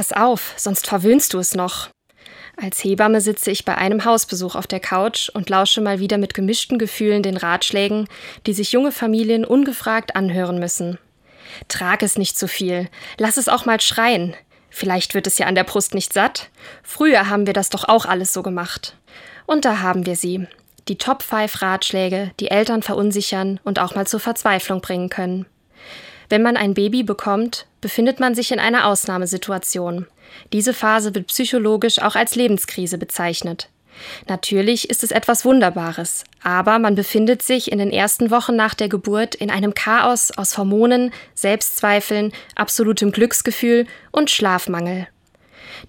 Pass auf, sonst verwöhnst du es noch. Als Hebamme sitze ich bei einem Hausbesuch auf der Couch und lausche mal wieder mit gemischten Gefühlen den Ratschlägen, die sich junge Familien ungefragt anhören müssen. Trag es nicht zu viel, lass es auch mal schreien. Vielleicht wird es ja an der Brust nicht satt. Früher haben wir das doch auch alles so gemacht. Und da haben wir sie. Die Top 5 Ratschläge, die Eltern verunsichern und auch mal zur Verzweiflung bringen können. Wenn man ein Baby bekommt, befindet man sich in einer Ausnahmesituation. Diese Phase wird psychologisch auch als Lebenskrise bezeichnet. Natürlich ist es etwas Wunderbares, aber man befindet sich in den ersten Wochen nach der Geburt in einem Chaos aus Hormonen, Selbstzweifeln, absolutem Glücksgefühl und Schlafmangel.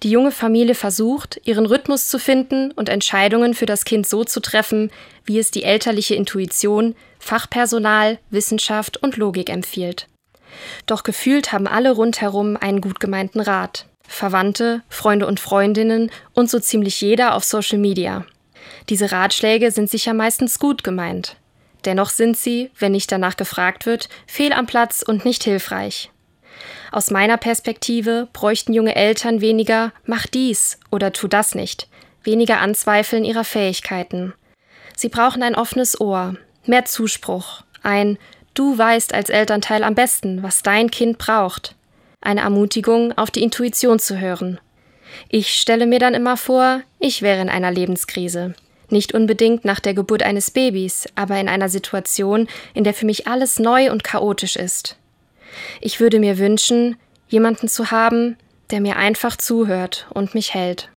Die junge Familie versucht, ihren Rhythmus zu finden und Entscheidungen für das Kind so zu treffen, wie es die elterliche Intuition, Fachpersonal, Wissenschaft und Logik empfiehlt. Doch gefühlt haben alle rundherum einen gut gemeinten Rat. Verwandte, Freunde und Freundinnen und so ziemlich jeder auf Social Media. Diese Ratschläge sind sicher meistens gut gemeint. Dennoch sind sie, wenn nicht danach gefragt wird, fehl am Platz und nicht hilfreich. Aus meiner Perspektive bräuchten junge Eltern weniger mach dies oder tu das nicht, weniger Anzweifeln ihrer Fähigkeiten. Sie brauchen ein offenes Ohr, mehr Zuspruch, ein Du weißt als Elternteil am besten, was dein Kind braucht. Eine Ermutigung, auf die Intuition zu hören. Ich stelle mir dann immer vor, ich wäre in einer Lebenskrise. Nicht unbedingt nach der Geburt eines Babys, aber in einer Situation, in der für mich alles neu und chaotisch ist. Ich würde mir wünschen, jemanden zu haben, der mir einfach zuhört und mich hält.